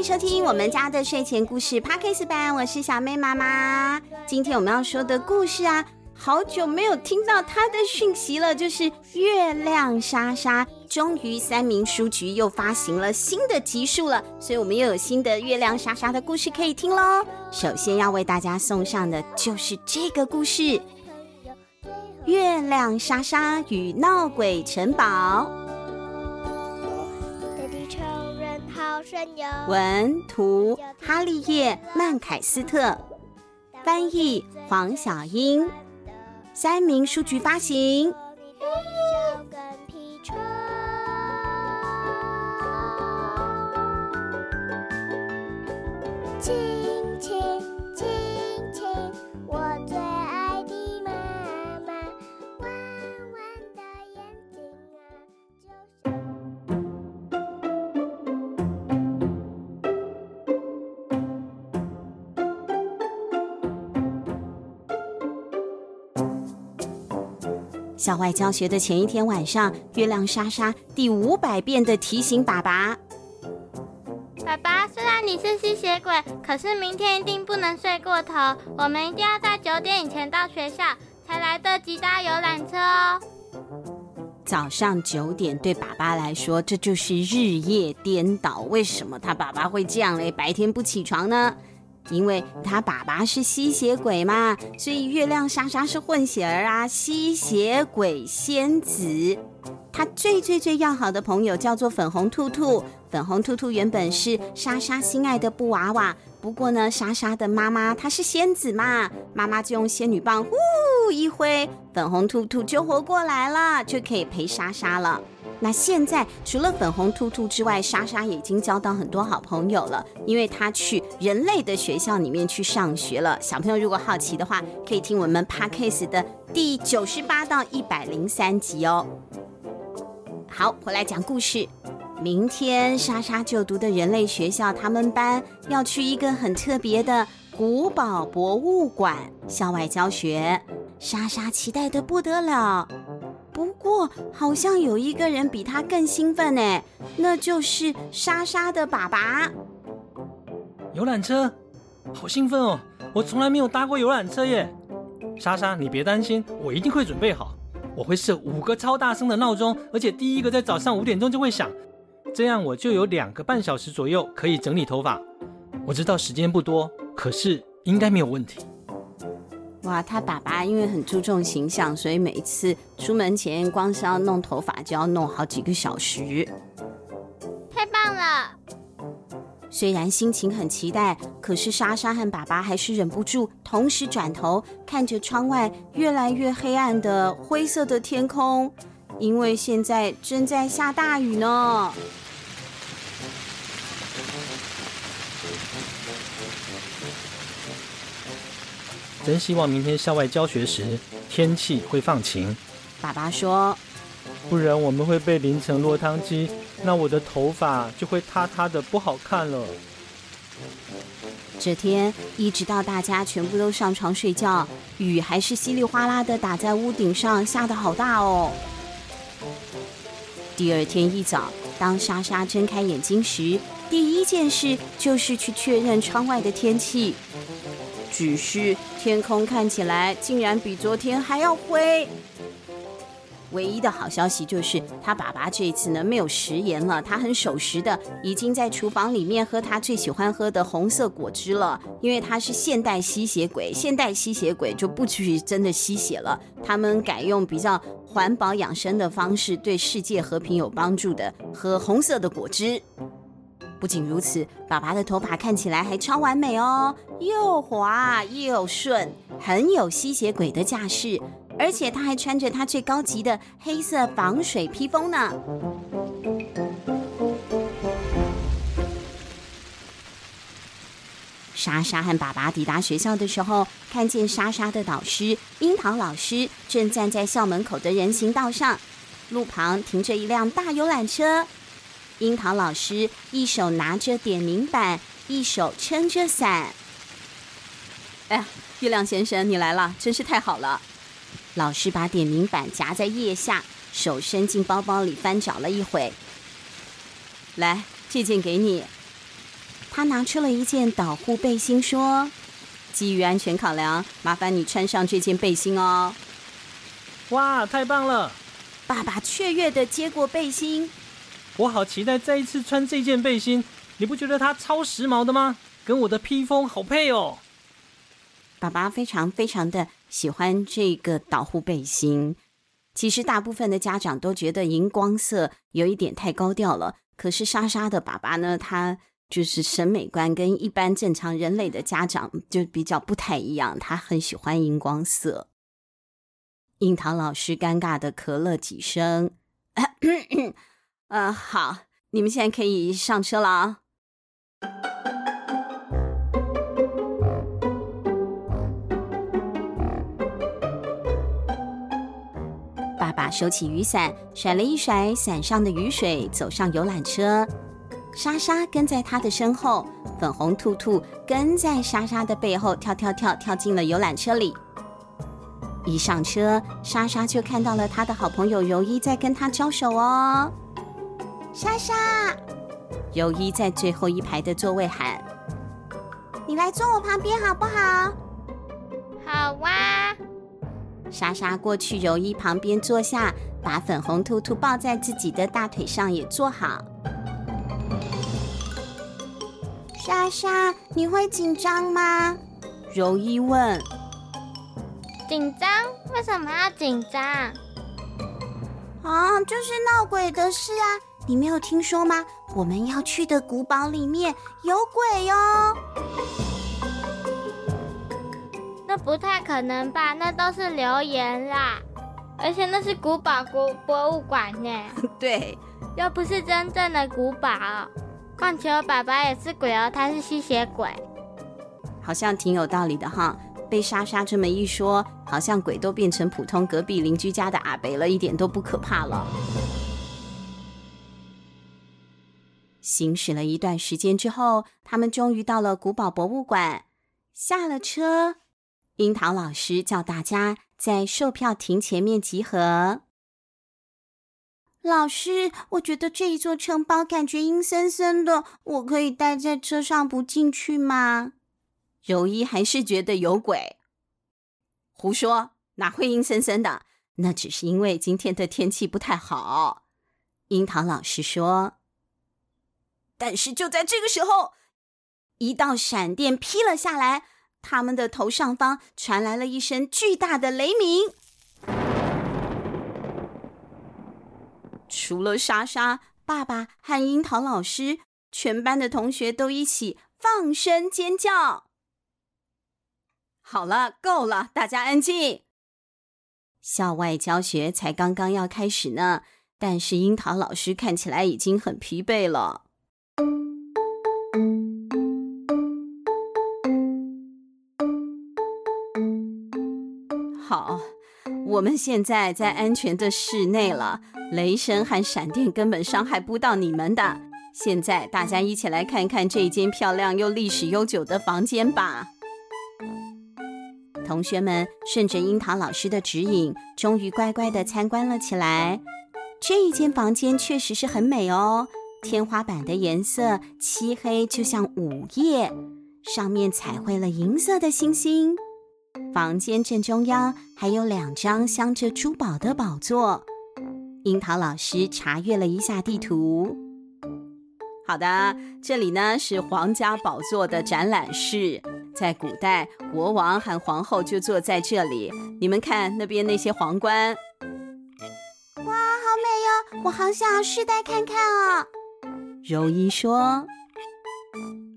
迎收听我们家的睡前故事 Podcast 版，我是小妹妈妈。今天我们要说的故事啊，好久没有听到它的讯息了，就是月亮莎莎。终于三民书局又发行了新的集数了，所以我们又有新的月亮莎莎的故事可以听喽。首先要为大家送上的就是这个故事《月亮莎莎与闹鬼城堡》。文图哈利叶曼凯斯特，翻译黄小英，三民书局发行。校外教学的前一天晚上，月亮莎莎第五百遍的提醒爸爸：“爸爸，虽然你是吸血鬼，可是明天一定不能睡过头。我们一定要在九点以前到学校，才来得及搭游览车哦。”早上九点对爸爸来说，这就是日夜颠倒。为什么他爸爸会这样嘞？白天不起床呢？因为他爸爸是吸血鬼嘛，所以月亮莎莎是混血儿啊，吸血鬼仙子。他最最最要好的朋友叫做粉红兔兔，粉红兔兔原本是莎莎心爱的布娃娃，不过呢，莎莎的妈妈她是仙子嘛，妈妈就用仙女棒呼一挥，粉红兔兔就活过来了，就可以陪莎莎了。那现在除了粉红兔兔之外，莎莎已经交到很多好朋友了，因为她去人类的学校里面去上学了。小朋友如果好奇的话，可以听我们 Podcast 的第九十八到一百零三集哦。好，回来讲故事。明天莎莎就读的人类学校，他们班要去一个很特别的古堡博物馆校外教学，莎莎期待得不得了。过，好像有一个人比他更兴奋呢，那就是莎莎的爸爸。游览车，好兴奋哦！我从来没有搭过游览车耶。莎莎，你别担心，我一定会准备好。我会设五个超大声的闹钟，而且第一个在早上五点钟就会响，这样我就有两个半小时左右可以整理头发。我知道时间不多，可是应该没有问题。哇，他爸爸因为很注重形象，所以每一次出门前光是要弄头发就要弄好几个小时。太棒了！虽然心情很期待，可是莎莎和爸爸还是忍不住同时转头看着窗外越来越黑暗的灰色的天空，因为现在正在下大雨呢。真希望明天校外教学时天气会放晴。爸爸说：“不然我们会被淋成落汤鸡，那我的头发就会塌塌的，不好看了。”这天一直到大家全部都上床睡觉，雨还是稀里哗啦的打在屋顶上，下的好大哦。第二天一早，当莎莎睁开眼睛时，第一件事就是去确认窗外的天气。只是天空看起来竟然比昨天还要灰。唯一的好消息就是，他爸爸这一次呢没有食言了，他很守时的，已经在厨房里面喝他最喜欢喝的红色果汁了。因为他是现代吸血鬼，现代吸血鬼就不去真的吸血了，他们改用比较环保养生的方式，对世界和平有帮助的，喝红色的果汁。不仅如此，爸爸的头发看起来还超完美哦，又滑又顺，很有吸血鬼的架势。而且他还穿着他最高级的黑色防水披风呢。莎莎和爸爸抵达学校的时候，看见莎莎的导师樱桃老师正站在校门口的人行道上，路旁停着一辆大游览车。樱桃老师一手拿着点名板，一手撑着伞。哎呀，月亮先生，你来了，真是太好了！老师把点名板夹在腋下，手伸进包包里翻找了一会。来，这件给你。他拿出了一件导护背心，说：“基于安全考量，麻烦你穿上这件背心哦。”哇，太棒了！爸爸雀跃地接过背心。我好期待再一次穿这件背心，你不觉得它超时髦的吗？跟我的披风好配哦。爸爸非常非常的。喜欢这个导护背心，其实大部分的家长都觉得荧光色有一点太高调了。可是莎莎的爸爸呢，他就是审美观跟一般正常人类的家长就比较不太一样，他很喜欢荧光色。樱桃老师尴尬的咳了几声，嗯、好，你们现在可以上车了啊。爸爸收起雨伞，甩了一甩伞上的雨水，走上游览车。莎莎跟在他的身后，粉红兔兔跟在莎莎的背后，跳跳跳跳进了游览车里。一上车，莎莎就看到了他的好朋友柔一在跟他招手哦。莎莎，柔一在最后一排的座位喊：“你来坐我旁边好不好？”“好哇。”莎莎过去柔一旁边坐下，把粉红兔兔抱在自己的大腿上，也坐好。莎莎，你会紧张吗？柔一问。紧张？为什么要紧张？啊，就是闹鬼的事啊！你没有听说吗？我们要去的古堡里面有鬼哟。那不太可能吧？那都是留言啦，而且那是古堡国博物馆呢。对，又不是真正的古堡。况且我爸爸也是鬼哦，他是吸血鬼，好像挺有道理的哈。被莎莎这么一说，好像鬼都变成普通隔壁邻居家的阿北了，一点都不可怕了。行驶了一段时间之后，他们终于到了古堡博物馆，下了车。樱桃老师叫大家在售票亭前面集合。老师，我觉得这一座城堡感觉阴森森的，我可以待在车上不进去吗？柔一还是觉得有鬼。胡说，哪会阴森森的？那只是因为今天的天气不太好。樱桃老师说。但是就在这个时候，一道闪电劈了下来。他们的头上方传来了一声巨大的雷鸣，除了莎莎、爸爸和樱桃老师，全班的同学都一起放声尖叫。好了，够了，大家安静。校外教学才刚刚要开始呢，但是樱桃老师看起来已经很疲惫了。我们现在在安全的室内了，雷声和闪电根本伤害不到你们的。现在大家一起来看看这间漂亮又历史悠久的房间吧。同学们顺着樱桃老师的指引，终于乖乖的参观了起来。这一间房间确实是很美哦，天花板的颜色漆黑，就像午夜，上面彩绘了银色的星星。房间正中央还有两张镶着珠宝的宝座，樱桃老师查阅了一下地图。好的，这里呢是皇家宝座的展览室，在古代，国王和皇后就坐在这里。你们看那边那些皇冠，哇，好美哟！我好想要试戴看看哦。柔一说：“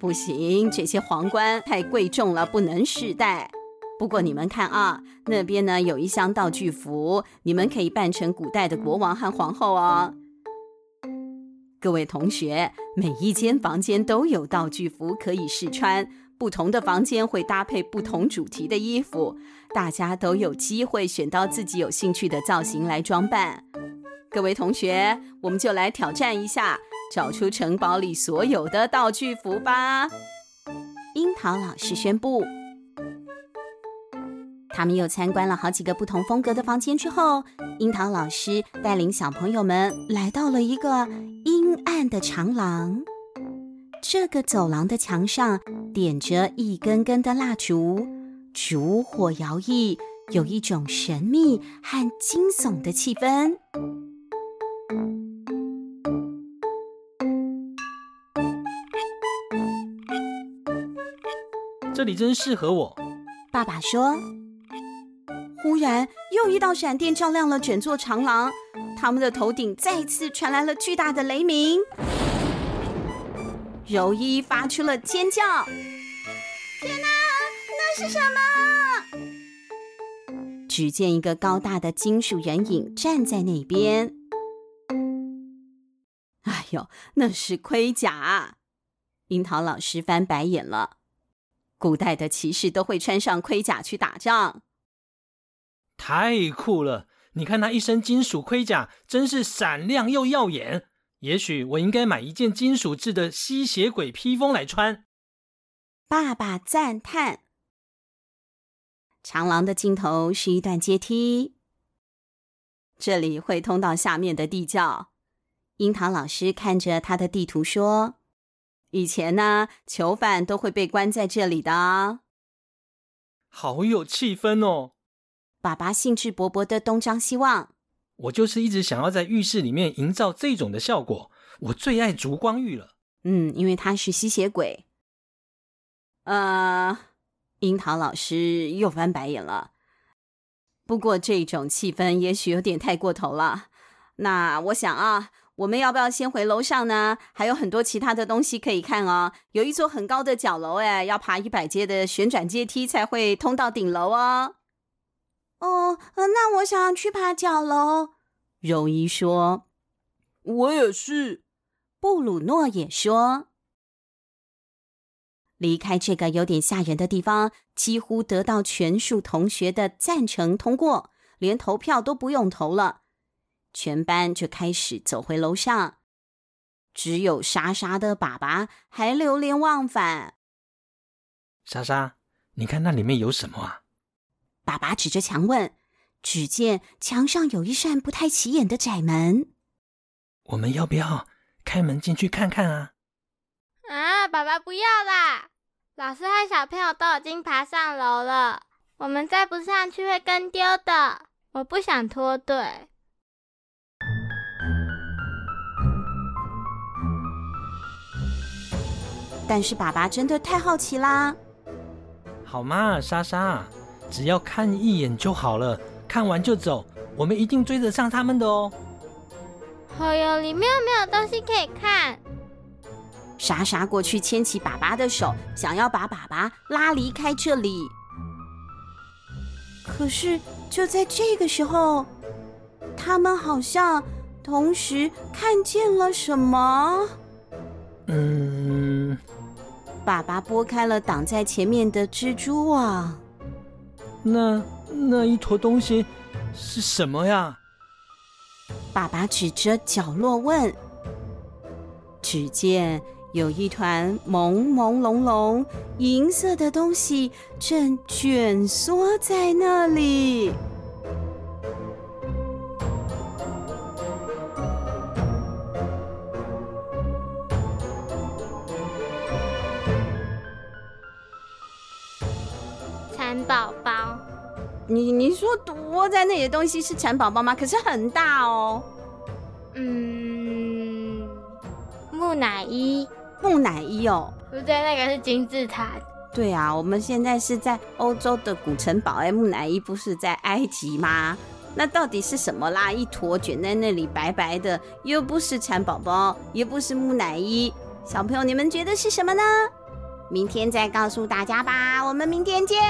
不行，这些皇冠太贵重了，不能试戴。不过你们看啊，那边呢有一箱道具服，你们可以扮成古代的国王和皇后哦。”各位同学，每一间房间都有道具服可以试穿，不同的房间会搭配不同主题的衣服，大家都有机会选到自己有兴趣的造型来装扮。各位同学，我们就来挑战一下，找出城堡里所有的道具服吧！樱桃老师宣布。他们又参观了好几个不同风格的房间之后，樱桃老师带领小朋友们来到了一个阴暗的长廊。这个走廊的墙上点着一根根的蜡烛，烛火摇曳，有一种神秘和惊悚的气氛。这里真适合我，爸爸说。忽然，又一道闪电照亮了整座长廊，他们的头顶再次传来了巨大的雷鸣。柔一发出了尖叫：“天哪，那是什么？”只见一个高大的金属人影站在那边。哎呦，那是盔甲！樱桃老师翻白眼了。古代的骑士都会穿上盔甲去打仗。太酷了！你看他一身金属盔甲，真是闪亮又耀眼。也许我应该买一件金属制的吸血鬼披风来穿。爸爸赞叹。长廊的尽头是一段阶梯，这里会通到下面的地窖。樱桃老师看着他的地图说：“以前呢，囚犯都会被关在这里的。”好有气氛哦！爸爸兴致勃勃的东张西望。我就是一直想要在浴室里面营造这种的效果。我最爱烛光浴了。嗯，因为他是吸血鬼。呃，樱桃老师又翻白眼了。不过这种气氛也许有点太过头了。那我想啊，我们要不要先回楼上呢？还有很多其他的东西可以看哦。有一座很高的角楼，哎，要爬一百阶的旋转阶梯才会通到顶楼哦。哦，那我想要去爬角楼。柔一说：“我也是。”布鲁诺也说：“离开这个有点吓人的地方，几乎得到全数同学的赞成通过，连投票都不用投了。全班就开始走回楼上，只有莎莎的爸爸还流连忘返。莎莎，你看那里面有什么啊？”爸爸指着墙问，只见墙上有一扇不太起眼的窄门。我们要不要开门进去看看啊？啊，爸爸不要啦！老师和小朋友都已经爬上楼了，我们再不上去会跟丢的。我不想脱队。但是爸爸真的太好奇啦。好嘛，莎莎。只要看一眼就好了，看完就走，我们一定追得上他们的哦。好呀，里面有没有东西可以看？莎莎过去牵起爸爸的手，想要把爸爸拉离开这里。可是就在这个时候，他们好像同时看见了什么。嗯，爸爸拨开了挡在前面的蜘蛛网。那那一坨东西是什么呀？爸爸指着角落问。只见有一团朦朦胧胧银色的东西正卷缩在那里。说躲在那里的东西是蚕宝宝吗？可是很大哦。嗯，木乃伊，木乃伊哦，不对，那个是金字塔。对啊，我们现在是在欧洲的古城堡，哎，木乃伊不是在埃及吗？那到底是什么啦？一坨卷在那里，白白的，又不是蚕宝宝，也不是木乃伊。小朋友，你们觉得是什么呢？明天再告诉大家吧。我们明天见。